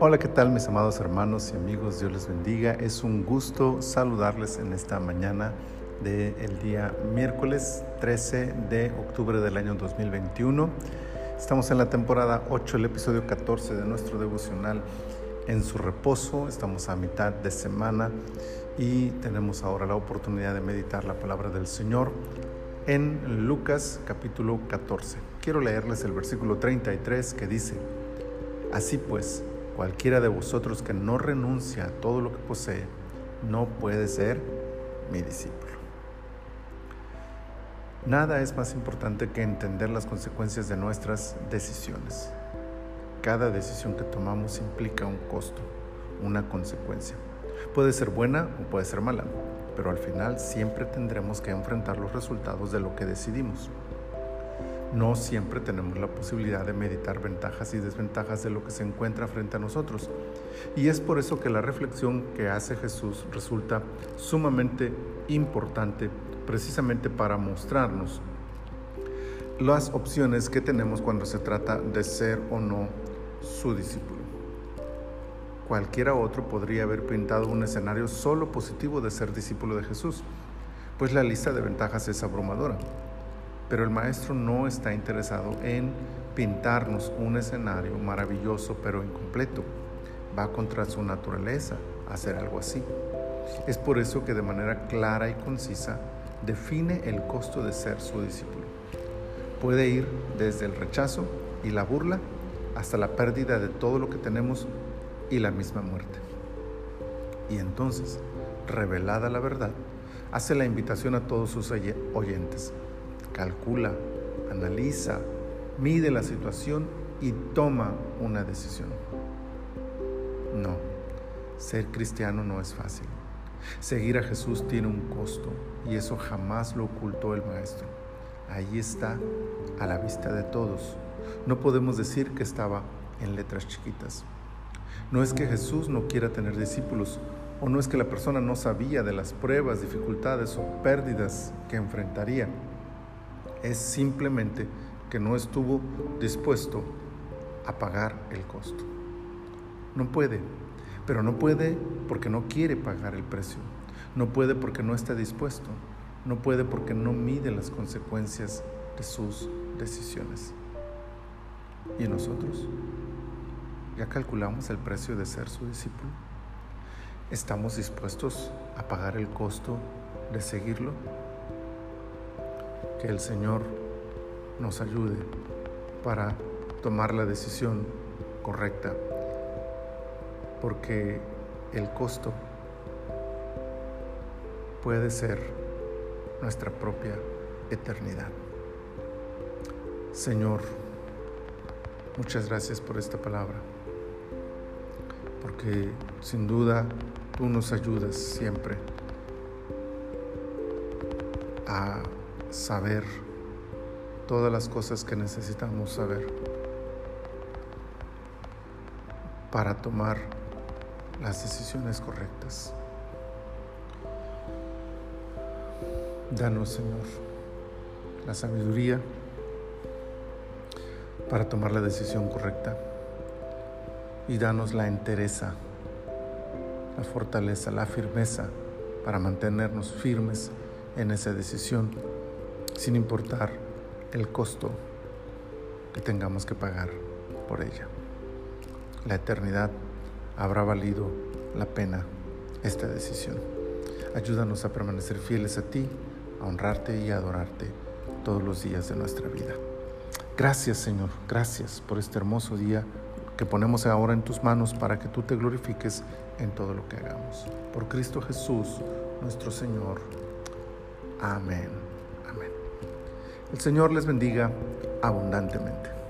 Hola, ¿qué tal mis amados hermanos y amigos? Dios les bendiga. Es un gusto saludarles en esta mañana del día miércoles 13 de octubre del año 2021. Estamos en la temporada 8, el episodio 14 de nuestro devocional en su reposo. Estamos a mitad de semana y tenemos ahora la oportunidad de meditar la palabra del Señor en Lucas capítulo 14. Quiero leerles el versículo 33 que dice, Así pues, Cualquiera de vosotros que no renuncia a todo lo que posee, no puede ser mi discípulo. Nada es más importante que entender las consecuencias de nuestras decisiones. Cada decisión que tomamos implica un costo, una consecuencia. Puede ser buena o puede ser mala, pero al final siempre tendremos que enfrentar los resultados de lo que decidimos no siempre tenemos la posibilidad de meditar ventajas y desventajas de lo que se encuentra frente a nosotros. Y es por eso que la reflexión que hace Jesús resulta sumamente importante precisamente para mostrarnos las opciones que tenemos cuando se trata de ser o no su discípulo. Cualquiera otro podría haber pintado un escenario solo positivo de ser discípulo de Jesús, pues la lista de ventajas es abrumadora. Pero el maestro no está interesado en pintarnos un escenario maravilloso pero incompleto. Va contra su naturaleza hacer algo así. Es por eso que de manera clara y concisa define el costo de ser su discípulo. Puede ir desde el rechazo y la burla hasta la pérdida de todo lo que tenemos y la misma muerte. Y entonces, revelada la verdad, hace la invitación a todos sus oyentes calcula, analiza, mide la situación y toma una decisión. No, ser cristiano no es fácil. Seguir a Jesús tiene un costo y eso jamás lo ocultó el Maestro. Ahí está, a la vista de todos. No podemos decir que estaba en letras chiquitas. No es que Jesús no quiera tener discípulos, o no es que la persona no sabía de las pruebas, dificultades o pérdidas que enfrentaría es simplemente que no estuvo dispuesto a pagar el costo. No puede, pero no puede porque no quiere pagar el precio. No puede porque no está dispuesto. No puede porque no mide las consecuencias de sus decisiones. ¿Y nosotros? ¿Ya calculamos el precio de ser su discípulo? ¿Estamos dispuestos a pagar el costo de seguirlo? que el Señor nos ayude para tomar la decisión correcta, porque el costo puede ser nuestra propia eternidad. Señor, muchas gracias por esta palabra, porque sin duda tú nos ayudas siempre a saber todas las cosas que necesitamos saber para tomar las decisiones correctas. Danos, Señor, la sabiduría para tomar la decisión correcta y danos la entereza, la fortaleza, la firmeza para mantenernos firmes en esa decisión sin importar el costo que tengamos que pagar por ella. La eternidad habrá valido la pena esta decisión. Ayúdanos a permanecer fieles a ti, a honrarte y a adorarte todos los días de nuestra vida. Gracias Señor, gracias por este hermoso día que ponemos ahora en tus manos para que tú te glorifiques en todo lo que hagamos. Por Cristo Jesús, nuestro Señor. Amén. El Señor les bendiga abundantemente.